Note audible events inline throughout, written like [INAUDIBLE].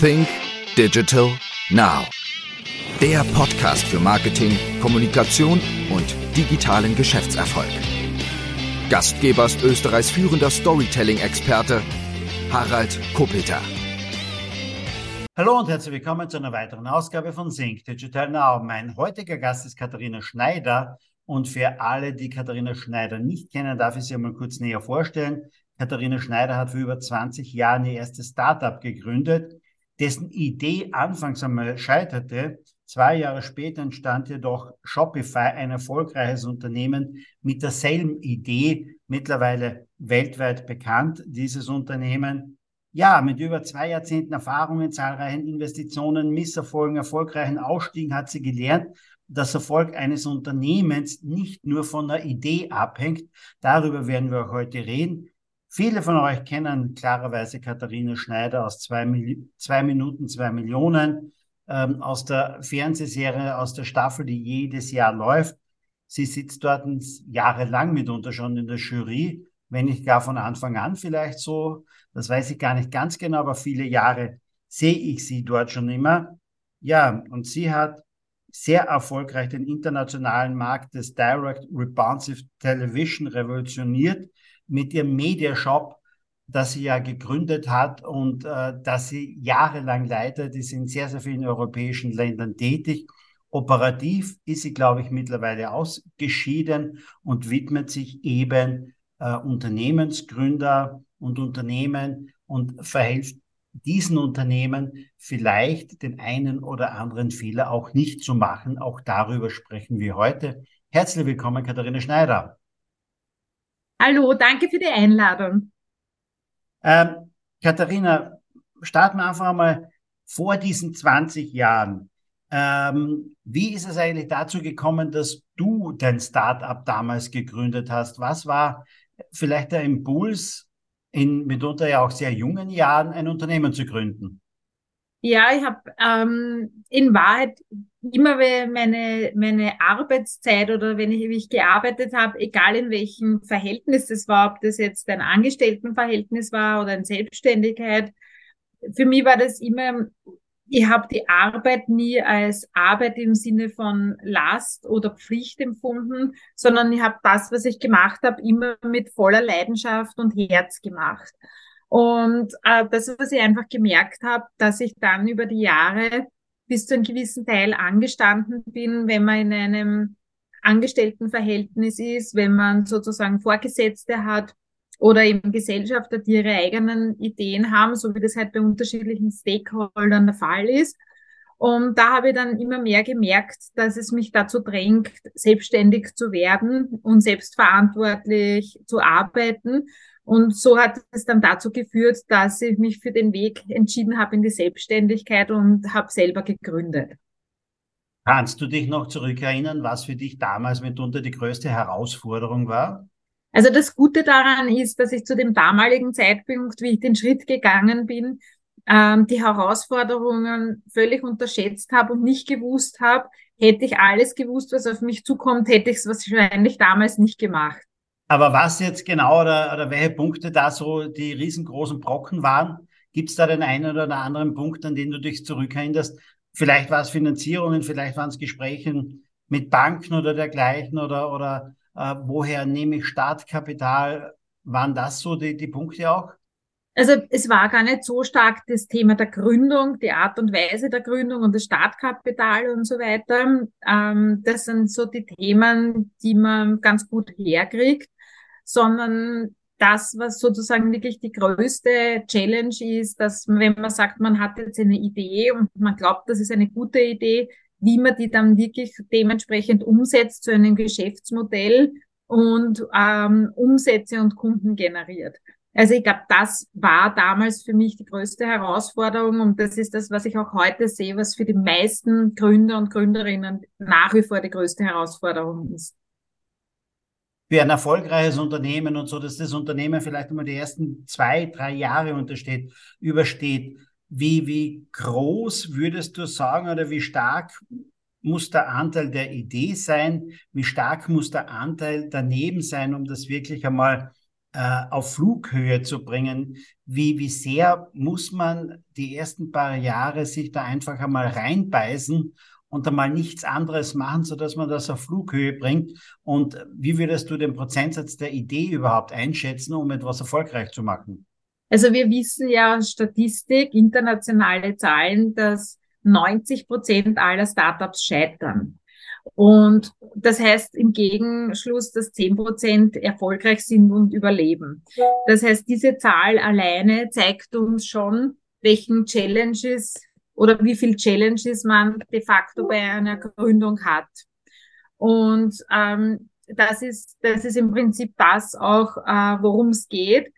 Think Digital Now. Der Podcast für Marketing, Kommunikation und digitalen Geschäftserfolg. Gastgeber ist Österreichs führender Storytelling-Experte Harald Kopeter. Hallo und herzlich willkommen zu einer weiteren Ausgabe von Think Digital Now. Mein heutiger Gast ist Katharina Schneider und für alle, die Katharina Schneider nicht kennen, darf ich sie einmal kurz näher vorstellen. Katharina Schneider hat vor über 20 Jahren ihr erstes Startup gegründet, dessen Idee anfangs einmal scheiterte. Zwei Jahre später entstand jedoch Shopify, ein erfolgreiches Unternehmen mit derselben Idee, mittlerweile weltweit bekannt, dieses Unternehmen. Ja, mit über zwei Jahrzehnten Erfahrungen, zahlreichen Investitionen, Misserfolgen, erfolgreichen Ausstiegen hat sie gelernt, dass Erfolg eines Unternehmens nicht nur von der Idee abhängt. Darüber werden wir auch heute reden. Viele von euch kennen klarerweise Katharina Schneider aus zwei, zwei Minuten, zwei Millionen, ähm, aus der Fernsehserie, aus der Staffel, die jedes Jahr läuft. Sie sitzt dort jahrelang mitunter schon in der Jury, wenn nicht gar von Anfang an vielleicht so. Das weiß ich gar nicht ganz genau, aber viele Jahre sehe ich sie dort schon immer. Ja, und sie hat sehr erfolgreich den internationalen Markt des Direct Responsive Television revolutioniert mit ihrem Mediashop, das sie ja gegründet hat und äh, das sie jahrelang leitet. Die sind sehr, sehr vielen europäischen Ländern tätig. Operativ ist sie, glaube ich, mittlerweile ausgeschieden und widmet sich eben äh, Unternehmensgründer und Unternehmen und verhilft diesen Unternehmen vielleicht den einen oder anderen Fehler auch nicht zu machen. Auch darüber sprechen wir heute. Herzlich willkommen, Katharina Schneider. Hallo, danke für die Einladung. Ähm, Katharina, starten wir einfach mal vor diesen 20 Jahren. Ähm, wie ist es eigentlich dazu gekommen, dass du dein Startup damals gegründet hast? Was war vielleicht der Impuls, in mitunter ja auch sehr jungen Jahren ein Unternehmen zu gründen? Ja, ich habe ähm, in Wahrheit immer meine, meine Arbeitszeit oder wenn ich, wie ich gearbeitet habe, egal in welchem Verhältnis das war, ob das jetzt ein Angestelltenverhältnis war oder eine Selbstständigkeit, für mich war das immer, ich habe die Arbeit nie als Arbeit im Sinne von Last oder Pflicht empfunden, sondern ich habe das, was ich gemacht habe, immer mit voller Leidenschaft und Herz gemacht. Und äh, das, was ich einfach gemerkt habe, dass ich dann über die Jahre bis zu einem gewissen Teil angestanden bin, wenn man in einem Angestelltenverhältnis ist, wenn man sozusagen Vorgesetzte hat oder eben Gesellschafter, die ihre eigenen Ideen haben, so wie das halt bei unterschiedlichen Stakeholdern der Fall ist. Und da habe ich dann immer mehr gemerkt, dass es mich dazu drängt, selbstständig zu werden und selbstverantwortlich zu arbeiten und so hat es dann dazu geführt, dass ich mich für den Weg entschieden habe in die Selbstständigkeit und habe selber gegründet. Kannst du dich noch zurückerinnern, was für dich damals mitunter die größte Herausforderung war? Also das Gute daran ist, dass ich zu dem damaligen Zeitpunkt, wie ich den Schritt gegangen bin, ähm, die Herausforderungen völlig unterschätzt habe und nicht gewusst habe, hätte ich alles gewusst, was auf mich zukommt, hätte ich es wahrscheinlich damals nicht gemacht. Aber was jetzt genau oder, oder welche Punkte da so die riesengroßen Brocken waren? Gibt es da den einen oder anderen Punkt, an den du dich zurückerinnerst? Vielleicht war es Finanzierungen, vielleicht waren es Gespräche mit Banken oder dergleichen oder, oder äh, woher nehme ich Startkapital? Waren das so die, die Punkte auch? Also es war gar nicht so stark das Thema der Gründung, die Art und Weise der Gründung und das Startkapital und so weiter. Ähm, das sind so die Themen, die man ganz gut herkriegt sondern das, was sozusagen wirklich die größte Challenge ist, dass wenn man sagt, man hat jetzt eine Idee und man glaubt, das ist eine gute Idee, wie man die dann wirklich dementsprechend umsetzt zu einem Geschäftsmodell und ähm, Umsätze und Kunden generiert. Also ich glaube, das war damals für mich die größte Herausforderung und das ist das, was ich auch heute sehe, was für die meisten Gründer und Gründerinnen nach wie vor die größte Herausforderung ist für ein erfolgreiches Unternehmen und so, dass das Unternehmen vielleicht einmal die ersten zwei, drei Jahre untersteht, übersteht. Wie, wie groß würdest du sagen oder wie stark muss der Anteil der Idee sein? Wie stark muss der Anteil daneben sein, um das wirklich einmal äh, auf Flughöhe zu bringen. Wie, wie sehr muss man die ersten paar Jahre sich da einfach einmal reinbeißen und einmal nichts anderes machen, sodass man das auf Flughöhe bringt? Und wie würdest du den Prozentsatz der Idee überhaupt einschätzen, um etwas erfolgreich zu machen? Also wir wissen ja Statistik, internationale Zahlen, dass 90 Prozent aller Startups scheitern. Und das heißt im Gegenschluss, dass 10 Prozent erfolgreich sind und überleben. Das heißt, diese Zahl alleine zeigt uns schon, welchen Challenges oder wie viel Challenges man de facto bei einer Gründung hat. Und ähm, das ist das ist im Prinzip das auch, äh, worum es geht.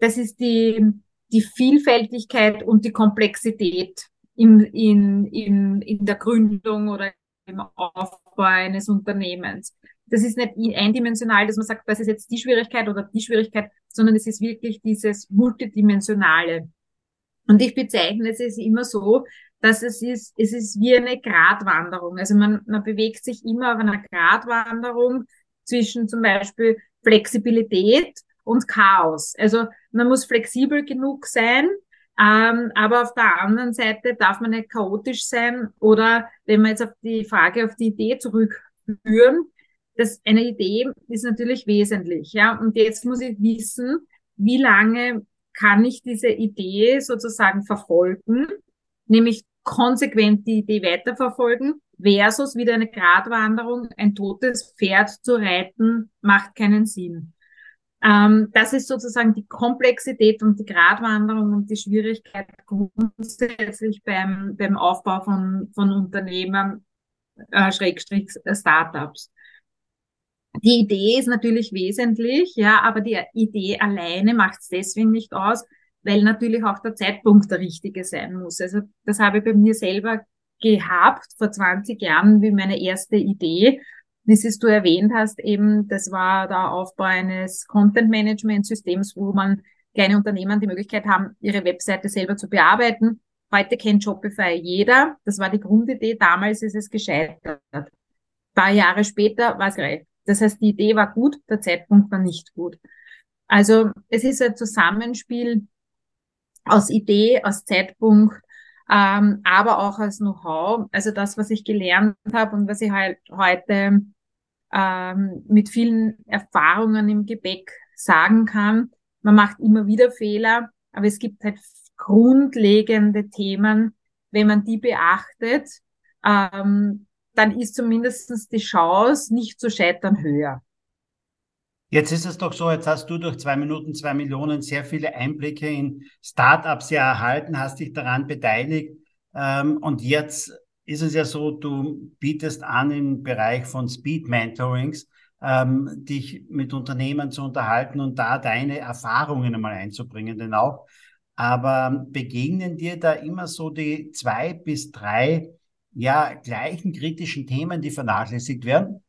Das ist die die Vielfältigkeit und die Komplexität in, in, in, in der Gründung oder im Aufbau eines Unternehmens. Das ist nicht eindimensional, dass man sagt, das ist jetzt die Schwierigkeit oder die Schwierigkeit, sondern es ist wirklich dieses Multidimensionale. Und ich bezeichne es immer so, dass es ist, es ist wie eine Gratwanderung. Also man, man bewegt sich immer auf einer Gratwanderung zwischen zum Beispiel Flexibilität und Chaos. Also man muss flexibel genug sein, ähm, aber auf der anderen Seite darf man nicht chaotisch sein oder wenn wir jetzt auf die Frage, auf die Idee zurückführen, dass eine Idee ist natürlich wesentlich, ja. Und jetzt muss ich wissen, wie lange kann ich diese Idee sozusagen verfolgen, nämlich konsequent die Idee weiterverfolgen versus wieder eine Gratwanderung, ein totes Pferd zu reiten, macht keinen Sinn. Ähm, das ist sozusagen die Komplexität und die Gratwanderung und die Schwierigkeit grundsätzlich beim, beim Aufbau von, von Unternehmen, äh, Schrägstrich Startups. Die Idee ist natürlich wesentlich, ja, aber die Idee alleine macht es deswegen nicht aus, weil natürlich auch der Zeitpunkt der richtige sein muss. Also das habe ich bei mir selber gehabt vor 20 Jahren wie meine erste Idee wie es du erwähnt hast, eben, das war der Aufbau eines Content-Management-Systems, wo man kleine Unternehmen die Möglichkeit haben, ihre Webseite selber zu bearbeiten. Heute kennt Shopify jeder. Das war die Grundidee. Damals ist es gescheitert. Ein paar Jahre später war es gerecht. Das heißt, die Idee war gut, der Zeitpunkt war nicht gut. Also es ist ein Zusammenspiel aus Idee, aus Zeitpunkt, ähm, aber auch als Know-how. Also das, was ich gelernt habe und was ich halt heute ähm, mit vielen Erfahrungen im Gepäck sagen kann. Man macht immer wieder Fehler, aber es gibt halt grundlegende Themen, wenn man die beachtet, ähm, dann ist zumindest die Chance, nicht zu scheitern, höher. Jetzt ist es doch so, jetzt hast du durch zwei Minuten, zwei Millionen sehr viele Einblicke in Startups ja erhalten, hast dich daran beteiligt. Ähm, und jetzt ist es ja so, du bietest an im Bereich von Speed Mentorings, ähm, dich mit Unternehmen zu unterhalten und da deine Erfahrungen einmal einzubringen, denn auch. Aber begegnen dir da immer so die zwei bis drei ja gleichen kritischen Themen, die vernachlässigt werden?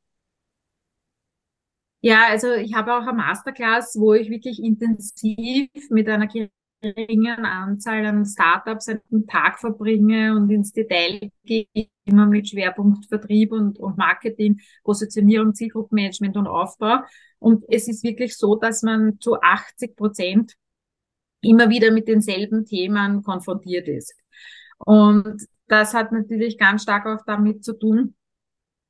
Ja, also ich habe auch eine Masterclass, wo ich wirklich intensiv mit einer geringen Anzahl an Startups einen Tag verbringe und ins Detail gehe, immer mit Schwerpunkt Vertrieb und, und Marketing, Positionierung, Zielgruppenmanagement und Aufbau. Und es ist wirklich so, dass man zu 80 Prozent immer wieder mit denselben Themen konfrontiert ist. Und das hat natürlich ganz stark auch damit zu tun,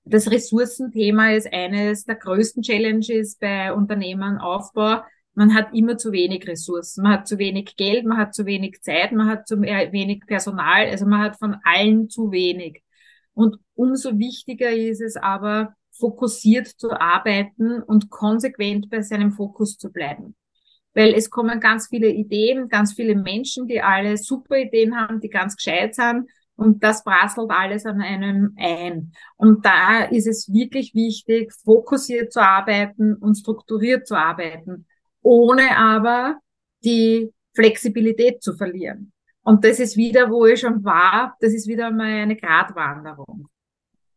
das Ressourcenthema ist eines der größten Challenges bei Unternehmen Aufbau man hat immer zu wenig Ressourcen. Man hat zu wenig Geld, man hat zu wenig Zeit, man hat zu wenig Personal, also man hat von allen zu wenig. Und umso wichtiger ist es aber, fokussiert zu arbeiten und konsequent bei seinem Fokus zu bleiben. Weil es kommen ganz viele Ideen, ganz viele Menschen, die alle super Ideen haben, die ganz gescheit sind. Und das prasselt alles an einem ein. Und da ist es wirklich wichtig, fokussiert zu arbeiten und strukturiert zu arbeiten ohne aber die Flexibilität zu verlieren. Und das ist wieder, wo ich schon war, das ist wieder mal eine Gratwanderung.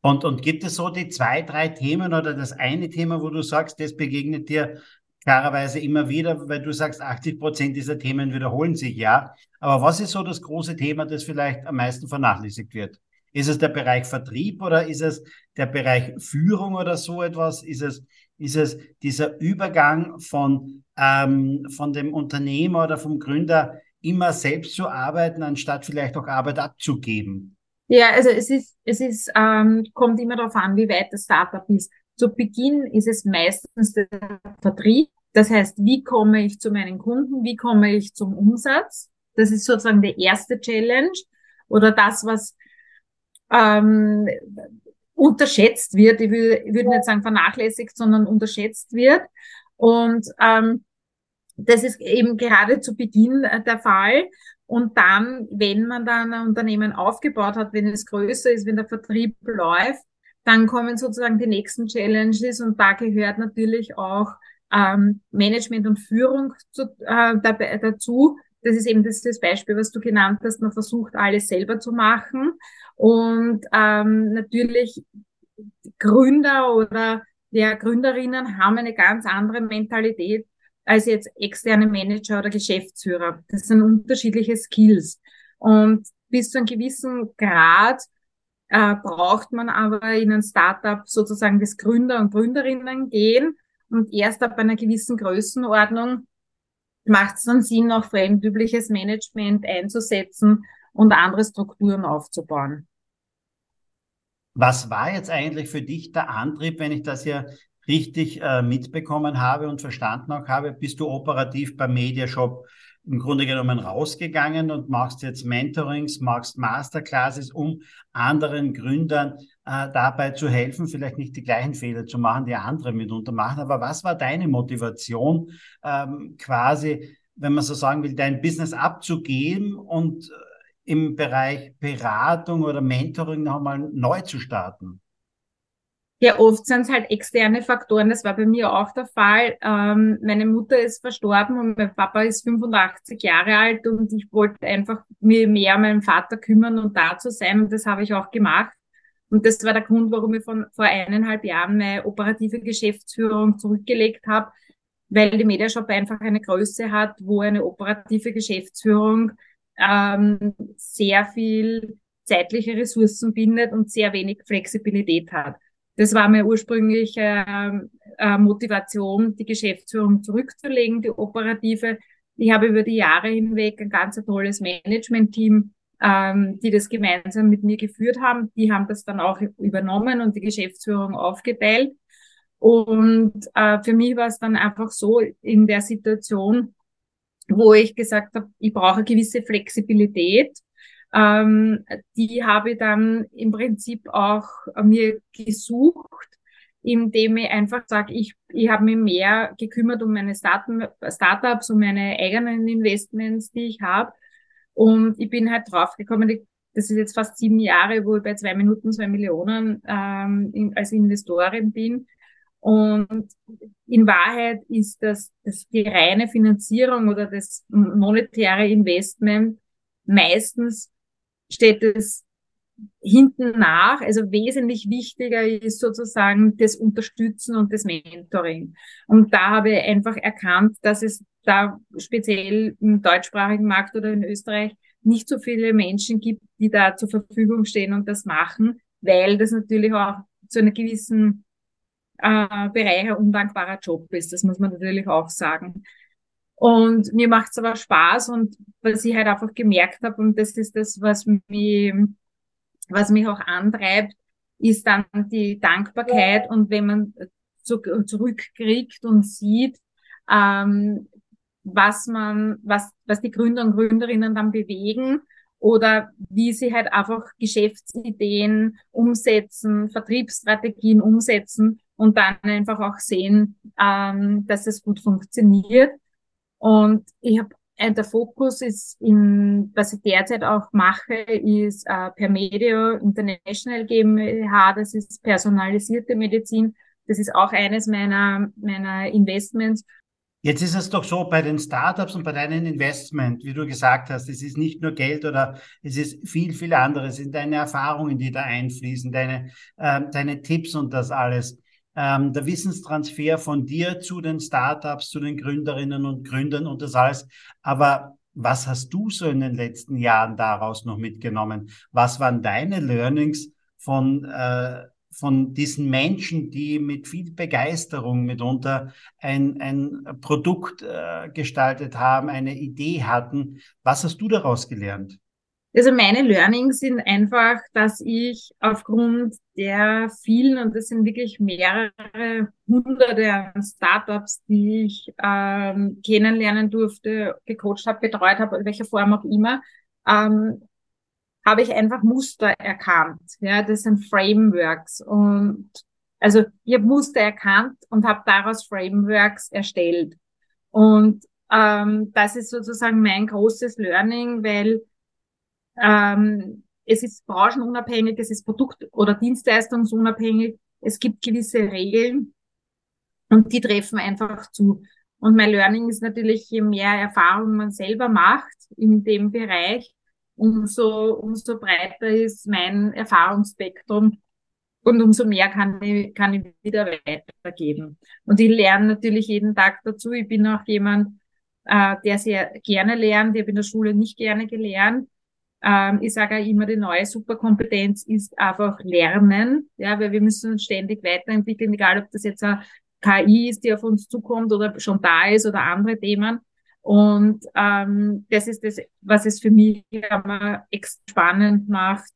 Und, und gibt es so die zwei, drei Themen oder das eine Thema, wo du sagst, das begegnet dir klarerweise immer wieder, weil du sagst, 80 Prozent dieser Themen wiederholen sich, ja. Aber was ist so das große Thema, das vielleicht am meisten vernachlässigt wird? Ist es der Bereich Vertrieb oder ist es der Bereich Führung oder so etwas? Ist es Ist es dieser Übergang von, ähm, von dem Unternehmer oder vom Gründer immer selbst zu arbeiten, anstatt vielleicht auch Arbeit abzugeben? Ja, also es ist, es ist, ähm, kommt immer darauf an, wie weit das Startup ist. Zu Beginn ist es meistens der Vertrieb. Das heißt, wie komme ich zu meinen Kunden? Wie komme ich zum Umsatz? Das ist sozusagen die erste Challenge oder das, was ähm, unterschätzt wird. Ich, will, ich würde nicht sagen vernachlässigt, sondern unterschätzt wird. Und ähm, das ist eben gerade zu Beginn äh, der Fall. Und dann, wenn man dann ein Unternehmen aufgebaut hat, wenn es größer ist, wenn der Vertrieb läuft, dann kommen sozusagen die nächsten Challenges und da gehört natürlich auch ähm, Management und Führung zu, äh, dabei, dazu. Das ist eben das, das Beispiel, was du genannt hast. Man versucht alles selber zu machen und ähm, natürlich Gründer oder ja, Gründerinnen haben eine ganz andere Mentalität als jetzt externe Manager oder Geschäftsführer. Das sind unterschiedliche Skills. Und bis zu einem gewissen Grad äh, braucht man aber in ein Startup sozusagen das Gründer und Gründerinnen gehen. Und erst ab einer gewissen Größenordnung macht es dann Sinn, auch fremdübliches Management einzusetzen und andere Strukturen aufzubauen. Was war jetzt eigentlich für dich der Antrieb, wenn ich das ja richtig äh, mitbekommen habe und verstanden auch habe? Bist du operativ beim Mediashop im Grunde genommen rausgegangen und machst jetzt Mentorings, machst Masterclasses, um anderen Gründern äh, dabei zu helfen, vielleicht nicht die gleichen Fehler zu machen, die andere mitunter machen. Aber was war deine Motivation, ähm, quasi, wenn man so sagen will, dein Business abzugeben und äh, im Bereich Beratung oder Mentoring nochmal neu zu starten? Ja, oft sind es halt externe Faktoren. Das war bei mir auch der Fall. Ähm, meine Mutter ist verstorben und mein Papa ist 85 Jahre alt und ich wollte einfach mir mehr um meinen Vater kümmern und da zu sein und das habe ich auch gemacht. Und das war der Grund, warum ich von vor eineinhalb Jahren meine operative Geschäftsführung zurückgelegt habe, weil die Mediashop einfach eine Größe hat, wo eine operative Geschäftsführung ähm, sehr viel zeitliche Ressourcen bindet und sehr wenig Flexibilität hat. Das war meine ursprüngliche ähm, äh, Motivation, die Geschäftsführung zurückzulegen, die operative. Ich habe über die Jahre hinweg ein ganz tolles Management-Team, ähm, die das gemeinsam mit mir geführt haben. Die haben das dann auch übernommen und die Geschäftsführung aufgeteilt. Und äh, für mich war es dann einfach so in der Situation, wo ich gesagt habe, ich brauche gewisse Flexibilität. Ähm, die habe ich dann im Prinzip auch mir gesucht, indem ich einfach sage, ich, ich habe mich mehr gekümmert um meine Start Startups, um meine eigenen Investments, die ich habe. Und ich bin halt draufgekommen, das ist jetzt fast sieben Jahre, wo ich bei zwei Minuten zwei Millionen ähm, in, als Investorin bin. Und in Wahrheit ist das, das die reine Finanzierung oder das monetäre Investment meistens steht es hinten nach. Also wesentlich wichtiger ist sozusagen das Unterstützen und das Mentoring. Und da habe ich einfach erkannt, dass es da speziell im deutschsprachigen Markt oder in Österreich nicht so viele Menschen gibt, die da zur Verfügung stehen und das machen, weil das natürlich auch zu einer gewissen äh, Bereich ein undankbarer Job ist. Das muss man natürlich auch sagen. Und mir macht es aber Spaß und was ich halt einfach gemerkt habe, und das ist das, was mich, was mich auch antreibt, ist dann die Dankbarkeit. Und wenn man zu, zurückkriegt und sieht, ähm, was man, was, was die Gründer und Gründerinnen dann bewegen oder wie sie halt einfach Geschäftsideen umsetzen, Vertriebsstrategien umsetzen und dann einfach auch sehen, ähm, dass es gut funktioniert. Und ich habe äh, der Fokus ist in, was ich derzeit auch mache, ist äh, per Medio International GmbH, das ist personalisierte Medizin. Das ist auch eines meiner, meiner Investments. Jetzt ist es doch so bei den Startups und bei deinen Investment, wie du gesagt hast, es ist nicht nur Geld oder es ist viel, viel anderes, es sind deine Erfahrungen, die da einfließen, deine, äh, deine Tipps und das alles ähm, der Wissenstransfer von dir zu den Startups, zu den Gründerinnen und Gründern und das alles. Aber was hast du so in den letzten Jahren daraus noch mitgenommen? Was waren deine Learnings von äh, von diesen Menschen, die mit viel Begeisterung mitunter ein, ein Produkt äh, gestaltet haben, eine Idee hatten. Was hast du daraus gelernt? Also meine Learnings sind einfach, dass ich aufgrund der vielen, und das sind wirklich mehrere hunderte an Startups, die ich ähm, kennenlernen durfte, gecoacht habe, betreut habe, in welcher Form auch immer, ähm, habe ich einfach Muster erkannt. Ja, das sind Frameworks und also ich habe Muster erkannt und habe daraus Frameworks erstellt. Und ähm, das ist sozusagen mein großes Learning, weil ähm, es ist branchenunabhängig, es ist Produkt- oder Dienstleistungsunabhängig. Es gibt gewisse Regeln und die treffen einfach zu. Und mein Learning ist natürlich, je mehr Erfahrung man selber macht in dem Bereich, umso, umso breiter ist mein Erfahrungsspektrum und umso mehr kann ich, kann ich wieder weitergeben. Und ich lerne natürlich jeden Tag dazu. Ich bin auch jemand, äh, der sehr gerne lernt. Ich habe in der Schule nicht gerne gelernt. Ähm, ich sage auch immer, die neue Superkompetenz ist einfach Lernen, ja, weil wir müssen uns ständig weiterentwickeln, egal ob das jetzt eine KI ist, die auf uns zukommt oder schon da ist oder andere Themen. Und ähm, das ist das, was es für mich immer spannend macht,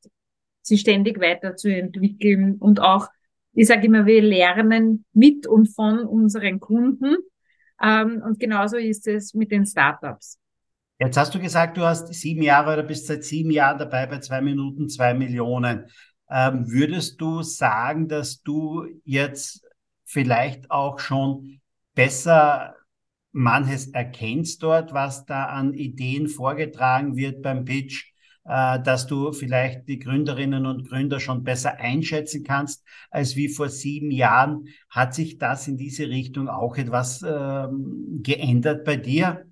sich ständig weiterzuentwickeln und auch, ich sage immer, wir lernen mit und von unseren Kunden. Ähm, und genauso ist es mit den Startups. Jetzt hast du gesagt, du hast sieben Jahre oder bist seit sieben Jahren dabei bei zwei Minuten, zwei Millionen. Ähm, würdest du sagen, dass du jetzt vielleicht auch schon besser manches erkennst dort, was da an Ideen vorgetragen wird beim Pitch, äh, dass du vielleicht die Gründerinnen und Gründer schon besser einschätzen kannst als wie vor sieben Jahren. Hat sich das in diese Richtung auch etwas ähm, geändert bei dir?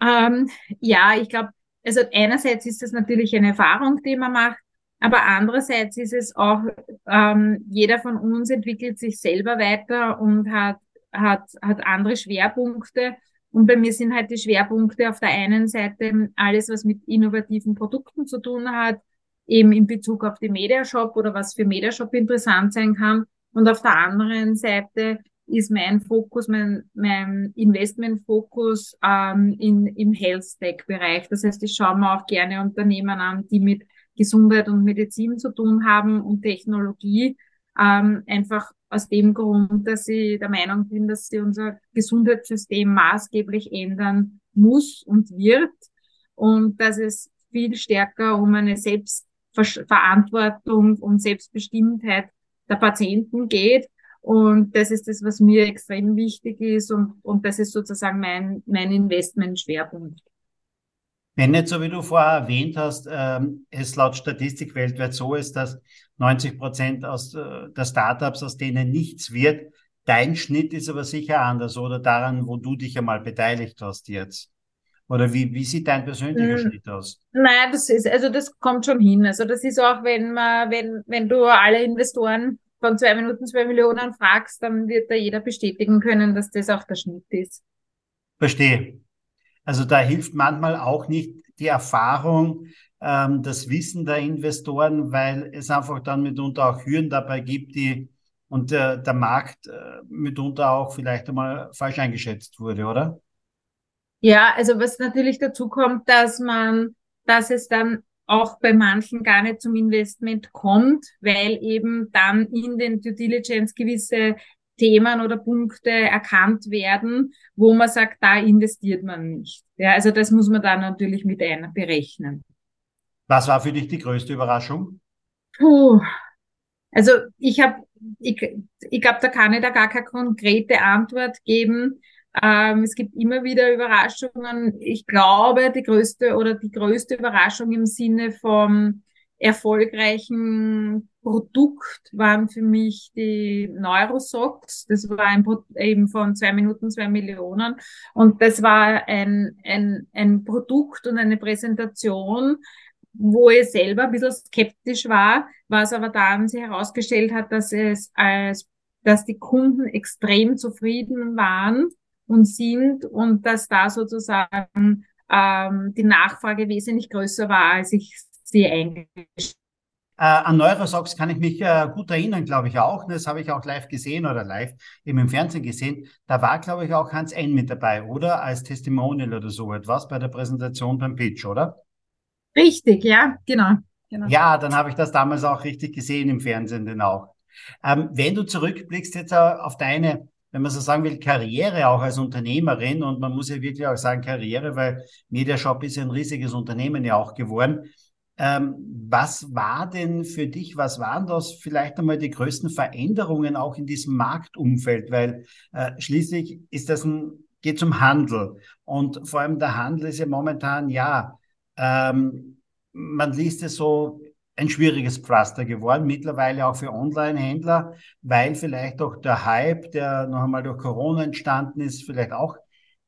Ähm, ja, ich glaube, also einerseits ist das natürlich eine Erfahrung, die man macht, aber andererseits ist es auch, ähm, jeder von uns entwickelt sich selber weiter und hat, hat, hat andere Schwerpunkte. Und bei mir sind halt die Schwerpunkte auf der einen Seite alles, was mit innovativen Produkten zu tun hat, eben in Bezug auf die Mediashop oder was für Mediashop interessant sein kann. Und auf der anderen Seite ist mein Fokus, mein, mein Investmentfokus ähm, in, im Health Tech Bereich. Das heißt, ich schaue mir auch gerne Unternehmen an, die mit Gesundheit und Medizin zu tun haben und Technologie. Ähm, einfach aus dem Grund, dass ich der Meinung bin, dass sie unser Gesundheitssystem maßgeblich ändern muss und wird und dass es viel stärker um eine Selbstverantwortung und Selbstbestimmtheit der Patienten geht und das ist das, was mir extrem wichtig ist und, und das ist sozusagen mein, mein Investmentschwerpunkt. Wenn nicht so wie du vorher erwähnt hast, ähm, es laut Statistik weltweit so ist, dass 90 Prozent aus äh, der Startups, aus denen nichts wird, dein Schnitt ist aber sicher anders oder daran, wo du dich einmal beteiligt hast jetzt. Oder wie, wie sieht dein persönlicher hm. Schnitt aus? Nein, das ist, also das kommt schon hin. Also das ist auch, wenn man, wenn, wenn du alle Investoren von zwei Minuten zwei Millionen fragst, dann wird da jeder bestätigen können, dass das auch der Schnitt ist. Verstehe. Also da hilft manchmal auch nicht die Erfahrung, ähm, das Wissen der Investoren, weil es einfach dann mitunter auch Hürden dabei gibt, die und der, der Markt äh, mitunter auch vielleicht einmal falsch eingeschätzt wurde, oder? Ja, also was natürlich dazu kommt, dass man, dass es dann auch bei manchen gar nicht zum Investment kommt, weil eben dann in den Due Diligence gewisse Themen oder Punkte erkannt werden, wo man sagt, da investiert man nicht. Ja, also das muss man dann natürlich mit einer berechnen. Was war für dich die größte Überraschung? Puh. Also ich habe, ich, ich glaube, da kann ich da gar keine konkrete Antwort geben. Ähm, es gibt immer wieder Überraschungen. Ich glaube, die größte oder die größte Überraschung im Sinne vom erfolgreichen Produkt waren für mich die Neurosocks. Das war ein Produkt eben von zwei Minuten, zwei Millionen. Und das war ein, ein, ein Produkt und eine Präsentation, wo ich selber ein bisschen skeptisch war, was aber dann sich herausgestellt hat, dass es als, dass die Kunden extrem zufrieden waren und sind und dass da sozusagen ähm, die Nachfrage wesentlich größer war, als ich sie eingestellt Äh, an Neurosox kann ich mich äh, gut erinnern, glaube ich auch. Das habe ich auch live gesehen oder live eben im Fernsehen gesehen. Da war, glaube ich, auch Hans N mit dabei, oder? Als Testimonial oder so etwas bei der Präsentation beim Pitch, oder? Richtig, ja, genau. genau. Ja, dann habe ich das damals auch richtig gesehen im Fernsehen, denn auch. Ähm, wenn du zurückblickst jetzt äh, auf deine wenn man so sagen will, Karriere auch als Unternehmerin und man muss ja wirklich auch sagen Karriere, weil Mediashop ist ja ein riesiges Unternehmen ja auch geworden. Ähm, was war denn für dich, was waren das vielleicht einmal die größten Veränderungen auch in diesem Marktumfeld? Weil äh, schließlich ist das ein, geht zum Handel und vor allem der Handel ist ja momentan, ja, ähm, man liest es so, ein schwieriges Pflaster geworden, mittlerweile auch für Online-Händler, weil vielleicht auch der Hype, der noch einmal durch Corona entstanden ist, vielleicht auch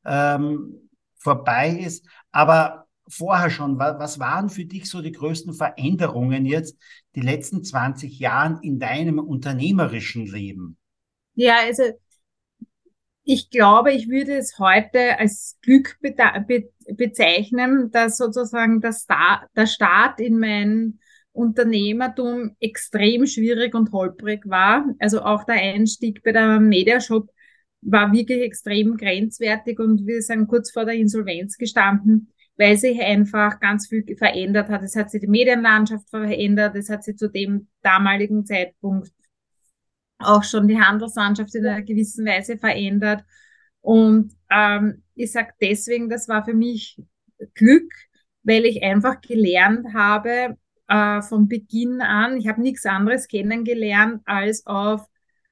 ähm, vorbei ist. Aber vorher schon, was waren für dich so die größten Veränderungen jetzt die letzten 20 Jahren in deinem unternehmerischen Leben? Ja, also ich glaube, ich würde es heute als Glück be bezeichnen, dass sozusagen der, Start, der Start in mein Unternehmertum extrem schwierig und holprig war. Also auch der Einstieg bei der Mediashop war wirklich extrem grenzwertig und wir sind kurz vor der Insolvenz gestanden, weil sich einfach ganz viel verändert hat. Es hat sich die Medienlandschaft verändert, es hat sich zu dem damaligen Zeitpunkt auch schon die Handelslandschaft in einer gewissen Weise verändert. Und ähm, ich sage deswegen, das war für mich Glück, weil ich einfach gelernt habe, äh, von Beginn an. Ich habe nichts anderes kennengelernt als auf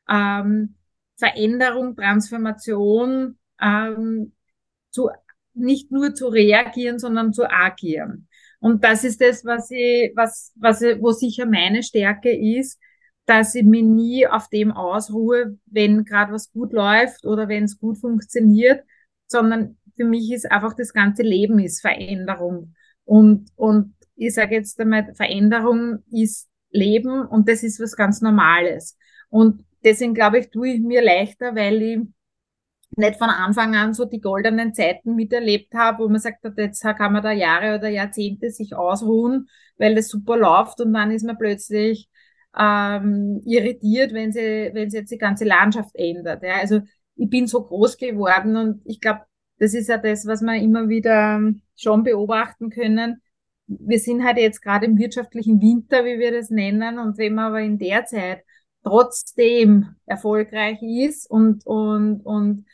ähm, Veränderung, Transformation, ähm, zu, nicht nur zu reagieren, sondern zu agieren. Und das ist das, was ich, was, was, ich, wo sicher meine Stärke ist, dass ich mich nie auf dem ausruhe, wenn gerade was gut läuft oder wenn es gut funktioniert, sondern für mich ist einfach das ganze Leben ist Veränderung. Und, und ich sage jetzt einmal, Veränderung ist Leben und das ist was ganz Normales. Und deswegen glaube ich, tue ich mir leichter, weil ich nicht von Anfang an so die goldenen Zeiten miterlebt habe, wo man sagt, jetzt kann man da Jahre oder Jahrzehnte sich ausruhen, weil das super läuft und dann ist man plötzlich ähm, irritiert, wenn sie, wenn sie jetzt die ganze Landschaft ändert. Ja. Also ich bin so groß geworden und ich glaube, das ist ja das, was wir immer wieder schon beobachten können, wir sind halt jetzt gerade im wirtschaftlichen Winter, wie wir das nennen, und wenn man aber in der Zeit trotzdem erfolgreich ist und, und, und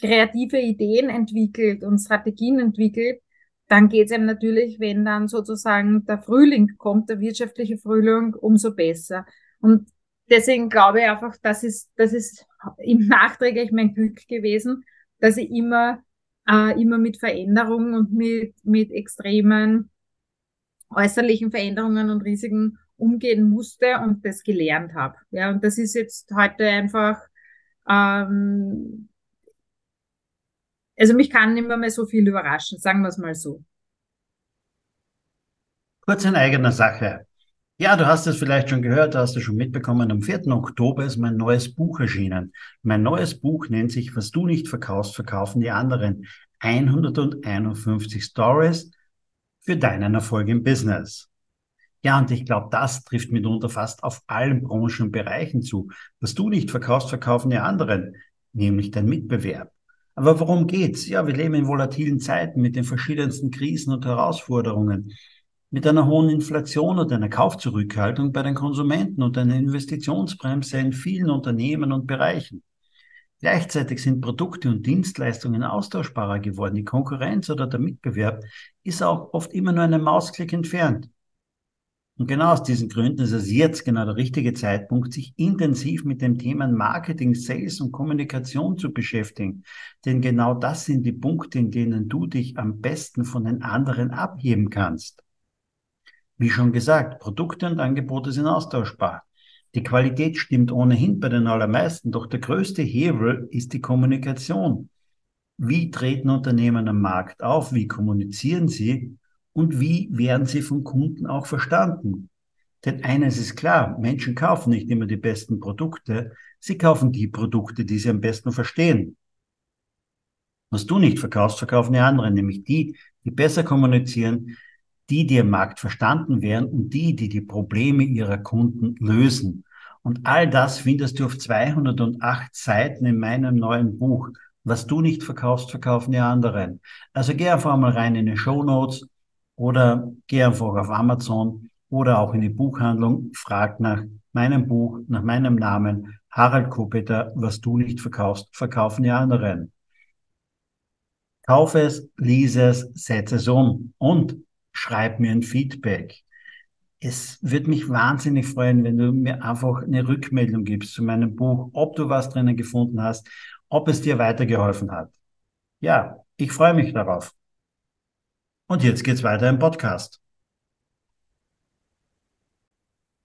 kreative Ideen entwickelt und Strategien entwickelt, dann geht es einem natürlich, wenn dann sozusagen der Frühling kommt, der wirtschaftliche Frühling, umso besser. Und deswegen glaube ich einfach, das ist, das ist im nachträglich mein Glück gewesen, dass ich immer, äh, immer mit Veränderungen und mit, mit extremen äußerlichen Veränderungen und Risiken umgehen musste und das gelernt habe. Ja, und das ist jetzt heute einfach, ähm, also mich kann nicht mehr, mehr so viel überraschen, sagen wir es mal so. Kurz in eigener Sache. Ja, du hast es vielleicht schon gehört, hast du schon mitbekommen, am 4. Oktober ist mein neues Buch erschienen. Mein neues Buch nennt sich Was du nicht verkaufst, verkaufen die anderen. 151 Stories für deinen Erfolg im Business. Ja, und ich glaube, das trifft mitunter fast auf allen Branchen und Bereichen zu. Was du nicht verkaufst, verkaufen die anderen, nämlich dein Mitbewerb. Aber worum geht's? Ja, wir leben in volatilen Zeiten mit den verschiedensten Krisen und Herausforderungen, mit einer hohen Inflation und einer Kaufzurückhaltung bei den Konsumenten und einer Investitionsbremse in vielen Unternehmen und Bereichen. Gleichzeitig sind Produkte und Dienstleistungen austauschbarer geworden. Die Konkurrenz oder der Mitbewerb ist auch oft immer nur einen Mausklick entfernt. Und genau aus diesen Gründen ist es jetzt genau der richtige Zeitpunkt, sich intensiv mit dem Thema Marketing, Sales und Kommunikation zu beschäftigen. Denn genau das sind die Punkte, in denen du dich am besten von den anderen abheben kannst. Wie schon gesagt, Produkte und Angebote sind austauschbar. Die Qualität stimmt ohnehin bei den allermeisten, doch der größte Hebel ist die Kommunikation. Wie treten Unternehmen am Markt auf? Wie kommunizieren sie? Und wie werden sie von Kunden auch verstanden? Denn eines ist klar, Menschen kaufen nicht immer die besten Produkte, sie kaufen die Produkte, die sie am besten verstehen. Was du nicht verkaufst, verkaufen die anderen, nämlich die, die besser kommunizieren, die, die im Markt verstanden werden und die, die die Probleme ihrer Kunden lösen. Und all das findest du auf 208 Seiten in meinem neuen Buch. Was du nicht verkaufst, verkaufen die anderen. Also geh einfach mal rein in die Show Notes oder geh einfach auf Amazon oder auch in die Buchhandlung, frag nach meinem Buch, nach meinem Namen, Harald Kopeter, was du nicht verkaufst, verkaufen die anderen. Kauf es, lies es, setze es um und schreib mir ein Feedback. Es würde mich wahnsinnig freuen, wenn du mir einfach eine Rückmeldung gibst zu meinem Buch, ob du was drinnen gefunden hast, ob es dir weitergeholfen hat. Ja, ich freue mich darauf. Und jetzt geht's weiter im Podcast.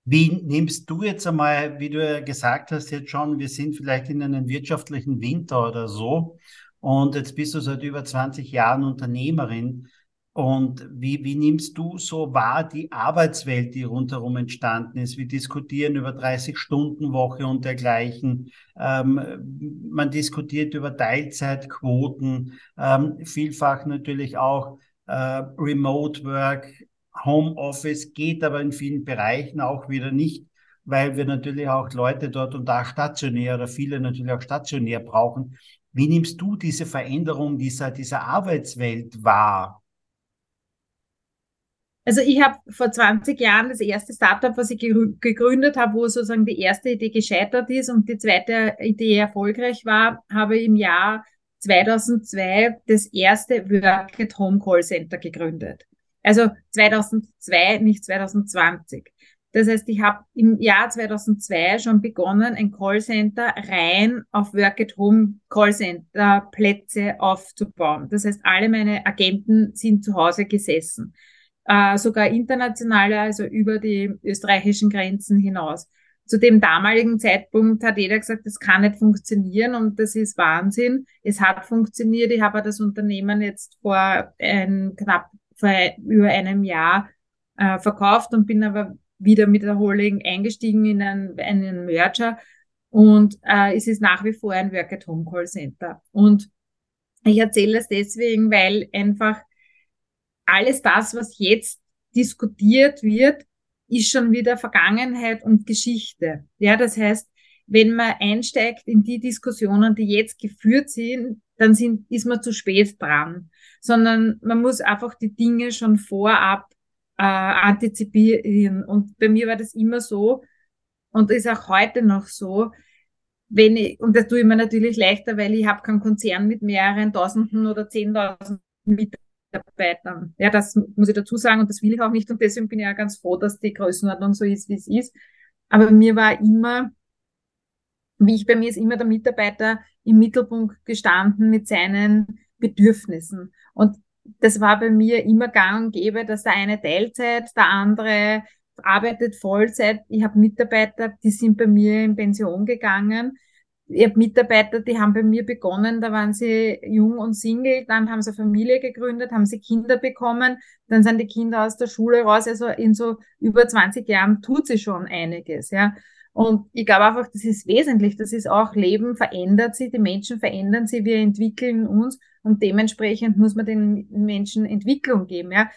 Wie nimmst du jetzt einmal, wie du gesagt hast, jetzt schon, wir sind vielleicht in einem wirtschaftlichen Winter oder so und jetzt bist du seit über 20 Jahren Unternehmerin. Und wie, wie nimmst du so wahr die Arbeitswelt, die rundherum entstanden ist? Wir diskutieren über 30-Stunden-Woche und dergleichen. Ähm, man diskutiert über Teilzeitquoten, ähm, vielfach natürlich auch äh, Remote Work, Homeoffice, geht aber in vielen Bereichen auch wieder nicht, weil wir natürlich auch Leute dort und da stationär oder viele natürlich auch stationär brauchen. Wie nimmst du diese Veränderung dieser, dieser Arbeitswelt wahr? Also ich habe vor 20 Jahren das erste Startup, was ich gegründet habe, wo sozusagen die erste Idee gescheitert ist und die zweite Idee erfolgreich war, habe im Jahr 2002 das erste Work at Home Call Center gegründet. Also 2002, nicht 2020. Das heißt, ich habe im Jahr 2002 schon begonnen, ein Callcenter rein auf Work at Home Callcenter Plätze aufzubauen. Das heißt, alle meine Agenten sind zu Hause gesessen äh, sogar internationale, also über die österreichischen Grenzen hinaus. Zu dem damaligen Zeitpunkt hat jeder gesagt, das kann nicht funktionieren und das ist Wahnsinn. Es hat funktioniert. Ich habe das Unternehmen jetzt vor ein, knapp vor über einem Jahr äh, verkauft und bin aber wieder mit der Holding eingestiegen in einen, einen Merger und äh, es ist nach wie vor ein Work at Home Call Center. Und ich erzähle es deswegen, weil einfach alles das, was jetzt diskutiert wird, ist schon wieder Vergangenheit und Geschichte. Ja, das heißt, wenn man einsteigt in die Diskussionen, die jetzt geführt sind, dann sind, ist man zu spät dran, sondern man muss einfach die Dinge schon vorab äh, antizipieren. Und bei mir war das immer so und ist auch heute noch so, wenn ich, und das tue ich mir natürlich leichter, weil ich habe keinen Konzern mit mehreren Tausenden oder Zehntausend Mitarbeitern Mitarbeitern. Ja, das muss ich dazu sagen und das will ich auch nicht und deswegen bin ich ja ganz froh, dass die Größenordnung so ist, wie es ist. Aber mir war immer, wie ich bei mir ist immer der Mitarbeiter im Mittelpunkt gestanden mit seinen Bedürfnissen. Und das war bei mir immer gang und gäbe, dass der eine Teilzeit, der andere arbeitet Vollzeit. Ich habe Mitarbeiter, die sind bei mir in Pension gegangen ich habe Mitarbeiter, die haben bei mir begonnen, da waren sie jung und Single, dann haben sie Familie gegründet, haben sie Kinder bekommen, dann sind die Kinder aus der Schule raus. Also in so über 20 Jahren tut sie schon einiges, ja. Und ich glaube einfach, das ist wesentlich. Das ist auch Leben verändert sich, die Menschen verändern sich, wir entwickeln uns und dementsprechend muss man den Menschen Entwicklung geben, ja.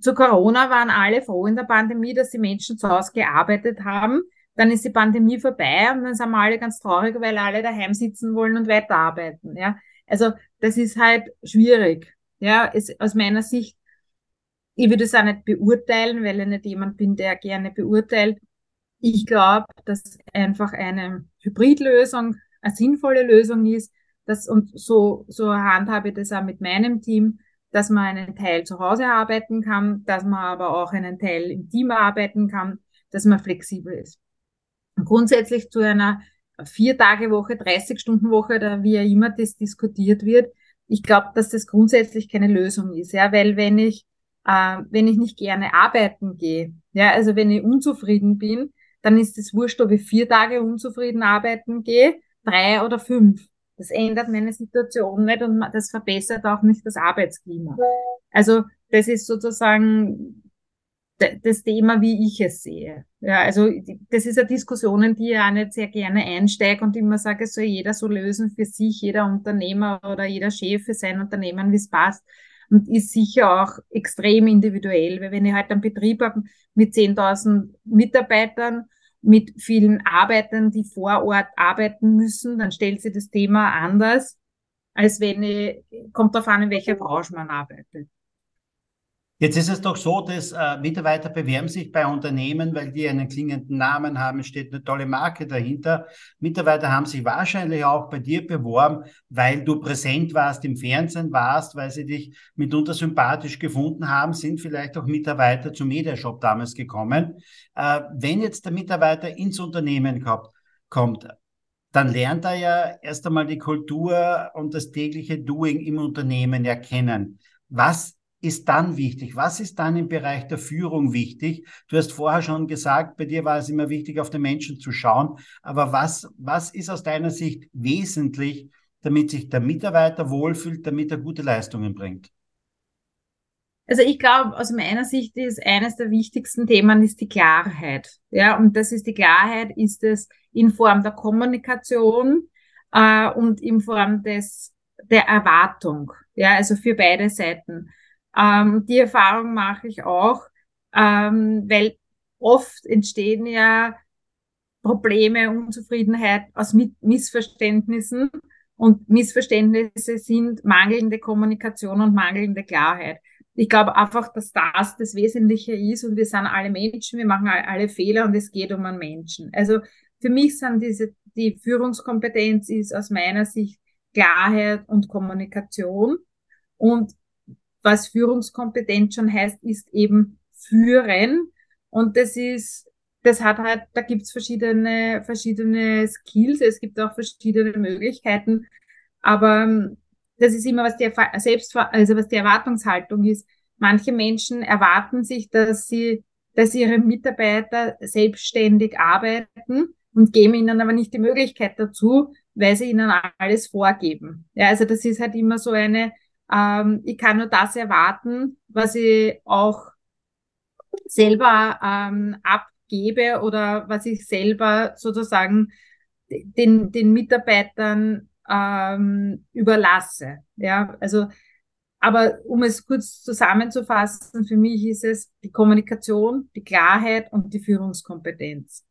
Zu Corona waren alle froh in der Pandemie, dass die Menschen zu Hause gearbeitet haben dann ist die Pandemie vorbei und dann sind wir alle ganz traurig, weil alle daheim sitzen wollen und weiterarbeiten. Ja, also das ist halt schwierig. Ja, es, aus meiner Sicht, ich würde es auch nicht beurteilen, weil ich nicht jemand bin, der gerne beurteilt. Ich glaube, dass einfach eine Hybridlösung eine sinnvolle Lösung ist. Das, und so, so handhabe ich das auch mit meinem Team, dass man einen Teil zu Hause arbeiten kann, dass man aber auch einen Teil im Team arbeiten kann, dass man flexibel ist grundsätzlich zu einer Vier-Tage-Woche, 30-Stunden-Woche oder wie auch immer das diskutiert wird. Ich glaube, dass das grundsätzlich keine Lösung ist, ja, weil wenn ich, äh, wenn ich nicht gerne arbeiten gehe, ja, also wenn ich unzufrieden bin, dann ist es wurscht, ob ich vier Tage unzufrieden arbeiten gehe, drei oder fünf. Das ändert meine Situation nicht und das verbessert auch nicht das Arbeitsklima. Also das ist sozusagen das Thema, wie ich es sehe. Ja, also das ist ja Diskussionen, die ich auch nicht sehr gerne einsteige und immer sage, es soll jeder so lösen für sich, jeder Unternehmer oder jeder Chef für sein Unternehmen, wie es passt. und ist sicher auch extrem individuell, weil wenn ich halt einen Betrieb habe mit 10.000 Mitarbeitern, mit vielen Arbeitern, die vor Ort arbeiten müssen, dann stellt sich das Thema anders, als wenn ich, kommt darauf an, in welcher Branche man arbeitet. Jetzt ist es doch so, dass äh, Mitarbeiter bewerben sich bei Unternehmen, weil die einen klingenden Namen haben, es steht eine tolle Marke dahinter. Mitarbeiter haben sich wahrscheinlich auch bei dir beworben, weil du präsent warst, im Fernsehen warst, weil sie dich mitunter sympathisch gefunden haben, sind vielleicht auch Mitarbeiter zum Mediashop damals gekommen. Äh, wenn jetzt der Mitarbeiter ins Unternehmen kommt, kommt dann lernt er ja erst einmal die Kultur und das tägliche Doing im Unternehmen erkennen. Was ist dann wichtig? Was ist dann im Bereich der Führung wichtig? Du hast vorher schon gesagt, bei dir war es immer wichtig, auf den Menschen zu schauen. Aber was, was ist aus deiner Sicht wesentlich, damit sich der Mitarbeiter wohlfühlt, damit er gute Leistungen bringt? Also ich glaube, aus meiner Sicht ist eines der wichtigsten Themen ist die Klarheit. Ja, und das ist die Klarheit, ist es in Form der Kommunikation äh, und in Form des der Erwartung. Ja, also für beide Seiten. Ähm, die Erfahrung mache ich auch, ähm, weil oft entstehen ja Probleme, Unzufriedenheit aus Missverständnissen und Missverständnisse sind mangelnde Kommunikation und mangelnde Klarheit. Ich glaube einfach, dass das das Wesentliche ist und wir sind alle Menschen, wir machen alle Fehler und es geht um einen Menschen. Also für mich sind diese, die Führungskompetenz ist aus meiner Sicht Klarheit und Kommunikation und was Führungskompetenz schon heißt, ist eben führen. Und das ist, das hat halt, da gibt's verschiedene, verschiedene Skills, es gibt auch verschiedene Möglichkeiten. Aber ähm, das ist immer, was die selbst, also was die Erwartungshaltung ist. Manche Menschen erwarten sich, dass sie, dass ihre Mitarbeiter selbstständig arbeiten und geben ihnen aber nicht die Möglichkeit dazu, weil sie ihnen alles vorgeben. Ja, also das ist halt immer so eine, ähm, ich kann nur das erwarten, was ich auch selber ähm, abgebe oder was ich selber sozusagen den, den Mitarbeitern ähm, überlasse. Ja, also, aber um es kurz zusammenzufassen, für mich ist es die Kommunikation, die Klarheit und die Führungskompetenz.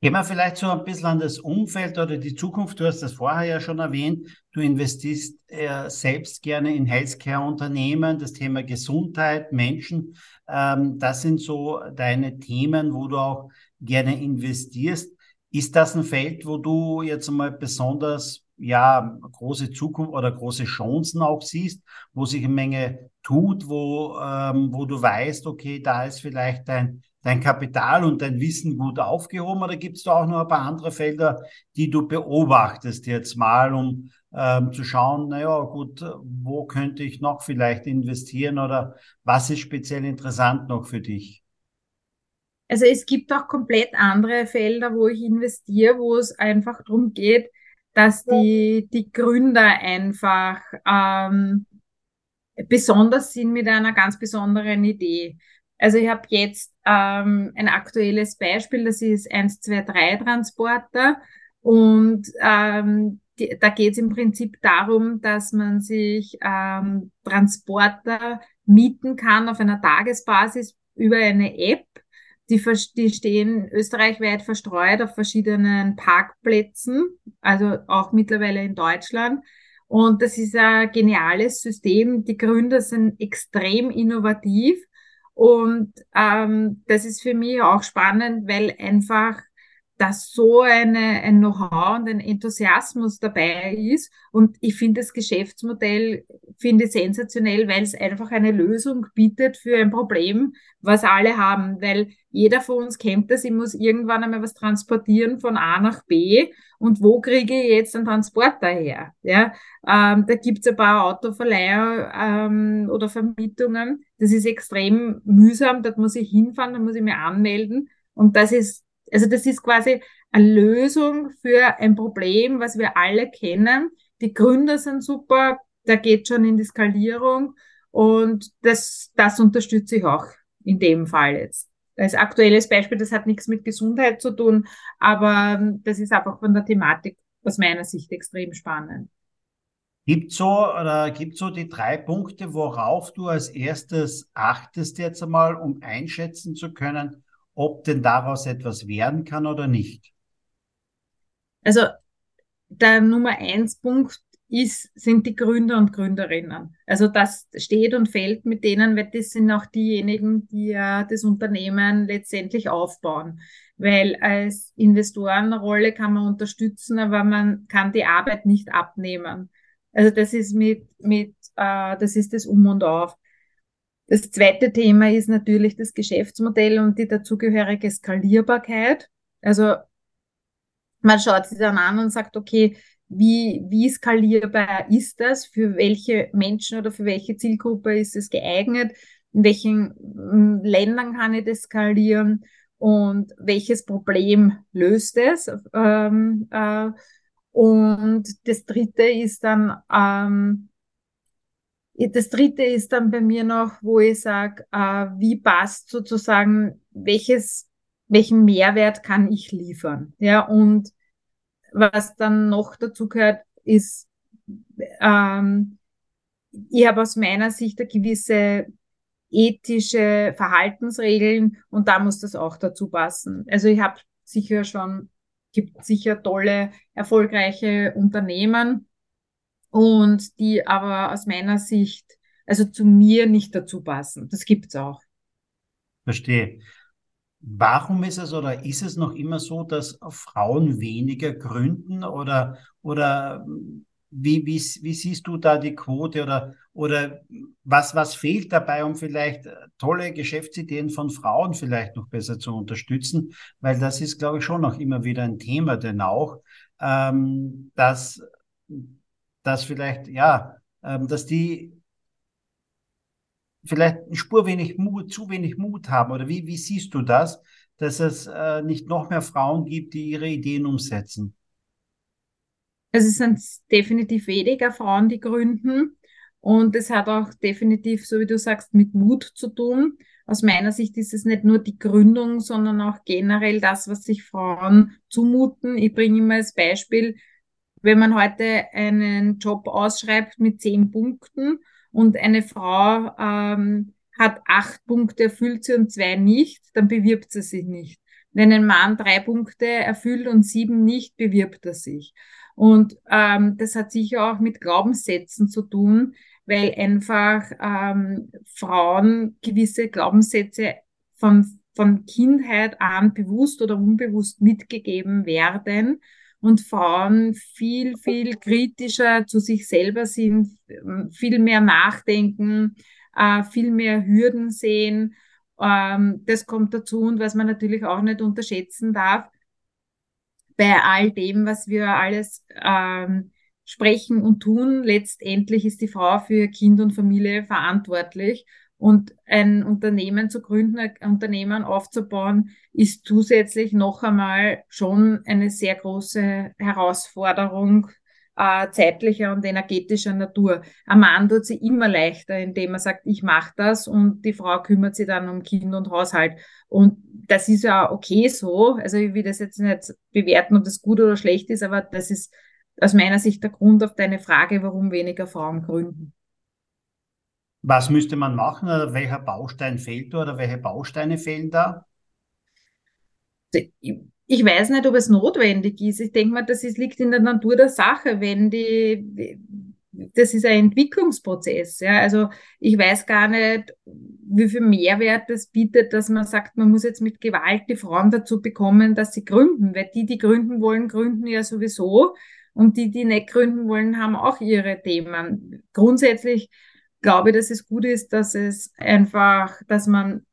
Gehen wir vielleicht so ein bisschen an das Umfeld oder die Zukunft. Du hast das vorher ja schon erwähnt. Du investierst äh, selbst gerne in Healthcare-Unternehmen, das Thema Gesundheit, Menschen. Ähm, das sind so deine Themen, wo du auch gerne investierst. Ist das ein Feld, wo du jetzt mal besonders ja große Zukunft oder große Chancen auch siehst, wo sich eine Menge tut, wo, ähm, wo du weißt, okay, da ist vielleicht dein dein Kapital und dein Wissen gut aufgehoben oder gibt es da auch noch ein paar andere Felder, die du beobachtest jetzt mal, um ähm, zu schauen, naja, gut, wo könnte ich noch vielleicht investieren oder was ist speziell interessant noch für dich? Also es gibt auch komplett andere Felder, wo ich investiere, wo es einfach darum geht, dass die, die Gründer einfach ähm, besonders sind mit einer ganz besonderen Idee. Also ich habe jetzt ähm, ein aktuelles Beispiel, das ist 123 Transporter und ähm, die, da geht es im Prinzip darum, dass man sich ähm, Transporter mieten kann auf einer Tagesbasis über eine App. Die, die stehen österreichweit verstreut auf verschiedenen Parkplätzen, also auch mittlerweile in Deutschland. Und das ist ein geniales System. Die Gründer sind extrem innovativ und ähm, das ist für mich auch spannend, weil einfach dass so eine, ein Know-how und ein Enthusiasmus dabei ist. Und ich finde das Geschäftsmodell finde sensationell, weil es einfach eine Lösung bietet für ein Problem, was alle haben. Weil jeder von uns kennt das, ich muss irgendwann einmal was transportieren von A nach B. Und wo kriege ich jetzt einen Transporter her? Ja, ähm, da gibt's ein paar Autoverleiher ähm, oder Vermietungen. Das ist extrem mühsam, da muss ich hinfahren, da muss ich mich anmelden. Und das ist also das ist quasi eine Lösung für ein Problem, was wir alle kennen. Die Gründer sind super, da geht schon in die Skalierung und das, das unterstütze ich auch in dem Fall jetzt. Als aktuelles Beispiel, das hat nichts mit Gesundheit zu tun, aber das ist einfach von der Thematik aus meiner Sicht extrem spannend. Gibt so oder gibt so die drei Punkte, worauf du als erstes achtest jetzt einmal, um einschätzen zu können, ob denn daraus etwas werden kann oder nicht? Also der Nummer eins Punkt ist, sind die Gründer und Gründerinnen. Also das steht und fällt mit denen, weil das sind auch diejenigen, die ja das Unternehmen letztendlich aufbauen. Weil als Investorenrolle kann man unterstützen, aber man kann die Arbeit nicht abnehmen. Also das ist mit, mit äh, das ist das Um und Auf. Das zweite Thema ist natürlich das Geschäftsmodell und die dazugehörige Skalierbarkeit. Also man schaut sich dann an und sagt, okay, wie, wie skalierbar ist das? Für welche Menschen oder für welche Zielgruppe ist es geeignet? In welchen Ländern kann ich das skalieren? Und welches Problem löst es? Ähm, äh, und das dritte ist dann, ähm, das dritte ist dann bei mir noch, wo ich sage, äh, wie passt sozusagen, welches, welchen Mehrwert kann ich liefern? Ja, und was dann noch dazu gehört, ist, ähm, ich habe aus meiner Sicht eine gewisse ethische Verhaltensregeln und da muss das auch dazu passen. Also ich habe sicher schon gibt sicher tolle, erfolgreiche Unternehmen und die aber aus meiner Sicht, also zu mir nicht dazu passen. Das gibt's auch. Verstehe. Warum ist es oder ist es noch immer so, dass Frauen weniger gründen oder, oder wie, wie, wie siehst du da die Quote oder, oder was, was fehlt dabei, um vielleicht tolle Geschäftsideen von Frauen vielleicht noch besser zu unterstützen? Weil das ist, glaube ich, schon noch immer wieder ein Thema, denn auch, ähm, dass, dass vielleicht, ja, ähm, dass die vielleicht eine Spur wenig Mut, zu wenig Mut haben oder wie, wie siehst du das, dass es äh, nicht noch mehr Frauen gibt, die ihre Ideen umsetzen? Also es sind definitiv weniger Frauen, die gründen. Und es hat auch definitiv, so wie du sagst, mit Mut zu tun. Aus meiner Sicht ist es nicht nur die Gründung, sondern auch generell das, was sich Frauen zumuten. Ich bringe immer als Beispiel, wenn man heute einen Job ausschreibt mit zehn Punkten und eine Frau ähm, hat acht Punkte, erfüllt sie und zwei nicht, dann bewirbt sie sich nicht. Wenn ein Mann drei Punkte erfüllt und sieben nicht, bewirbt er sich. Und ähm, das hat sicher auch mit Glaubenssätzen zu tun, weil einfach ähm, Frauen gewisse Glaubenssätze von, von Kindheit an bewusst oder unbewusst mitgegeben werden und Frauen viel, viel kritischer zu sich selber sind, viel mehr nachdenken, äh, viel mehr Hürden sehen. Ähm, das kommt dazu und was man natürlich auch nicht unterschätzen darf, bei all dem, was wir alles ähm, sprechen und tun, letztendlich ist die Frau für Kind und Familie verantwortlich. Und ein Unternehmen zu gründen, ein Unternehmen aufzubauen, ist zusätzlich noch einmal schon eine sehr große Herausforderung äh, zeitlicher und energetischer Natur. Ein Mann tut sie immer leichter, indem er sagt, ich mache das und die Frau kümmert sich dann um Kind und Haushalt. Und das ist ja okay so. Also ich will das jetzt nicht bewerten, ob das gut oder schlecht ist, aber das ist aus meiner Sicht der Grund auf deine Frage, warum weniger Frauen gründen. Was müsste man machen oder welcher Baustein fehlt da oder welche Bausteine fehlen da? ich weiß nicht, ob es notwendig ist. Ich denke mal, das ist, liegt in der Natur der Sache, wenn die, das ist ein Entwicklungsprozess. Ja. Also ich weiß gar nicht, wie viel Mehrwert das bietet, dass man sagt, man muss jetzt mit Gewalt die Frauen dazu bekommen, dass sie gründen, weil die, die gründen wollen, gründen ja sowieso. Und die, die nicht gründen wollen, haben auch ihre Themen. Grundsätzlich glaube dass es gut ist, dass es einfach, dass man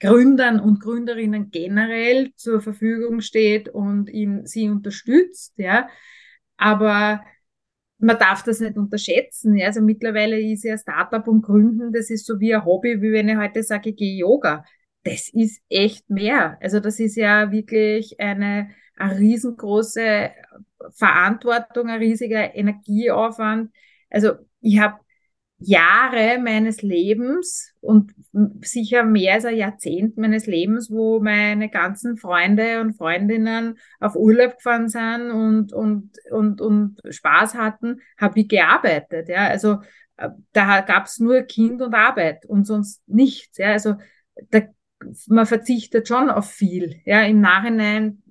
Gründern und Gründerinnen generell zur Verfügung steht und ihn, sie unterstützt, ja. Aber man darf das nicht unterschätzen. Ja. Also mittlerweile ist ja Startup und Gründen, das ist so wie ein Hobby, wie wenn ich heute sage, ich gehe Yoga. Das ist echt mehr. Also das ist ja wirklich eine, eine riesengroße Verantwortung, ein riesiger Energieaufwand. Also ich habe Jahre meines Lebens und sicher mehr als ein Jahrzehnt meines Lebens, wo meine ganzen Freunde und Freundinnen auf Urlaub gefahren sind und, und, und, und Spaß hatten, habe ich gearbeitet. Ja, also äh, da gab es nur Kind und Arbeit und sonst nichts. Ja, also da, man verzichtet schon auf viel. Ja, im Nachhinein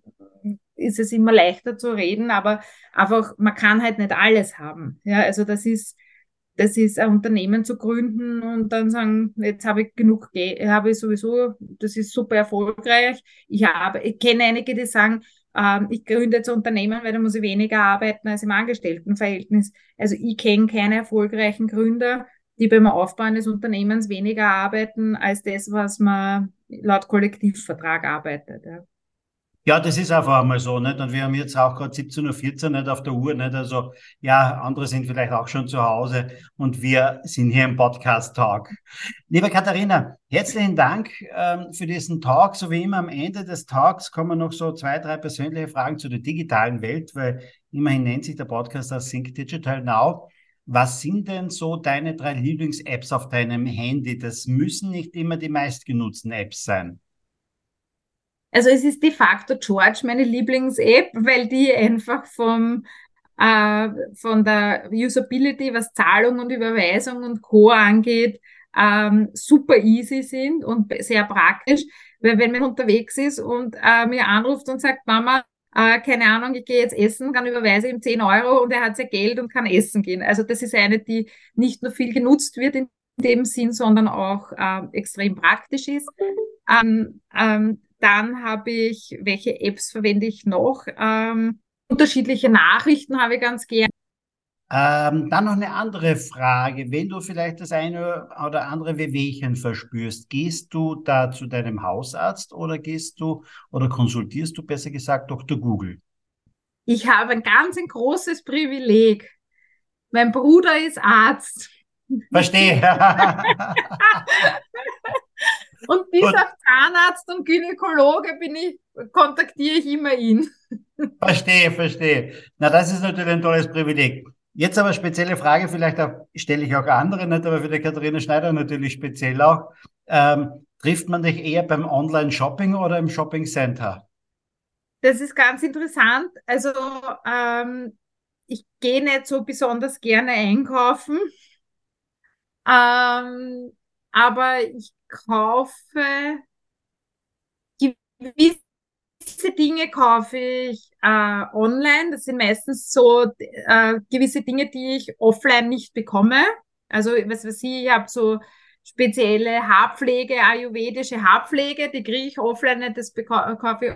ist es immer leichter zu reden, aber einfach, man kann halt nicht alles haben. Ja, also das ist, das ist ein Unternehmen zu gründen und dann sagen, jetzt habe ich genug, habe ich sowieso, das ist super erfolgreich. Ich habe, ich kenne einige, die sagen, ähm, ich gründe jetzt ein Unternehmen, weil da muss ich weniger arbeiten als im Angestelltenverhältnis. Also ich kenne keine erfolgreichen Gründer, die beim Aufbau eines Unternehmens weniger arbeiten als das, was man laut Kollektivvertrag arbeitet. Ja. Ja, das ist einfach einmal so, nicht? Und wir haben jetzt auch gerade 17.14 Uhr nicht auf der Uhr, nicht? Also, ja, andere sind vielleicht auch schon zu Hause und wir sind hier im Podcast-Talk. Liebe Katharina, herzlichen Dank ähm, für diesen Talk. So wie immer am Ende des Talks kommen noch so zwei, drei persönliche Fragen zu der digitalen Welt, weil immerhin nennt sich der Podcast als Think Digital Now. Was sind denn so deine drei Lieblings-Apps auf deinem Handy? Das müssen nicht immer die meistgenutzten Apps sein. Also es ist de facto George meine Lieblings-App, weil die einfach vom, äh, von der Usability, was Zahlung und Überweisung und Co. angeht, ähm, super easy sind und sehr praktisch. Weil wenn man unterwegs ist und äh, mir anruft und sagt, Mama, äh, keine Ahnung, ich gehe jetzt essen, dann überweise ihm 10 Euro und er hat sein Geld und kann essen gehen. Also das ist eine, die nicht nur viel genutzt wird in dem Sinn, sondern auch äh, extrem praktisch ist. Ähm, ähm, dann habe ich, welche Apps verwende ich noch? Ähm, unterschiedliche Nachrichten habe ich ganz gern. Ähm, dann noch eine andere Frage. Wenn du vielleicht das eine oder andere Wehwehchen verspürst, gehst du da zu deinem Hausarzt oder gehst du oder konsultierst du besser gesagt Dr. Google? Ich habe ein ganz ein großes Privileg. Mein Bruder ist Arzt. Verstehe. [LAUGHS] [LAUGHS] Und bis und, auf Zahnarzt und Gynäkologe bin ich, kontaktiere ich immer ihn. Verstehe, verstehe. Na, das ist natürlich ein tolles Privileg. Jetzt aber spezielle Frage, vielleicht auch, stelle ich auch andere nicht, aber für die Katharina Schneider natürlich speziell auch. Ähm, trifft man dich eher beim Online-Shopping oder im Shopping-Center? Das ist ganz interessant. Also ähm, ich gehe nicht so besonders gerne einkaufen. Ähm, aber ich kaufe gewisse Dinge kaufe ich äh, online. Das sind meistens so äh, gewisse Dinge, die ich offline nicht bekomme. Also was weiß ich, ich habe so spezielle Haarpflege, ayurvedische Haarpflege, die kriege ich offline nicht, das kaufe ich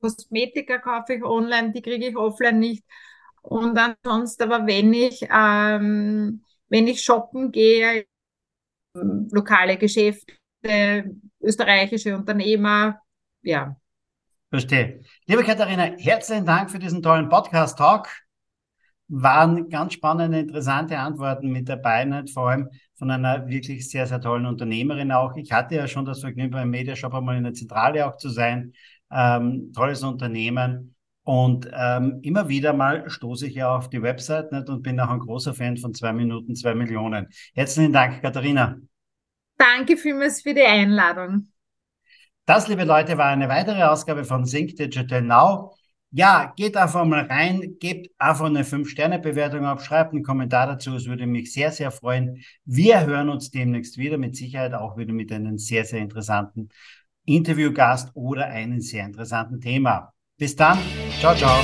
Kosmetika kaufe ich online, die kriege ich offline nicht. Und ansonsten aber wenn ich ähm, wenn ich shoppen gehe, lokale Geschäfte, österreichische Unternehmer, ja. Verstehe. Liebe Katharina, herzlichen Dank für diesen tollen Podcast-Talk. Waren ganz spannende, interessante Antworten mit dabei, nicht? vor allem von einer wirklich sehr, sehr tollen Unternehmerin auch. Ich hatte ja schon das Vergnügen, beim Mediashop einmal in der Zentrale auch zu sein. Ähm, tolles Unternehmen. Und ähm, immer wieder mal stoße ich ja auf die Website nicht? und bin auch ein großer Fan von zwei Minuten, zwei Millionen. Herzlichen Dank, Katharina. Danke vielmals für die Einladung. Das, liebe Leute, war eine weitere Ausgabe von Sync Digital Now. Ja, geht einfach mal rein, gebt einfach eine 5-Sterne-Bewertung ab, schreibt einen Kommentar dazu, es würde mich sehr, sehr freuen. Wir hören uns demnächst wieder, mit Sicherheit auch wieder mit einem sehr, sehr interessanten Interviewgast oder einem sehr interessanten Thema. Bis dann, ciao, ciao.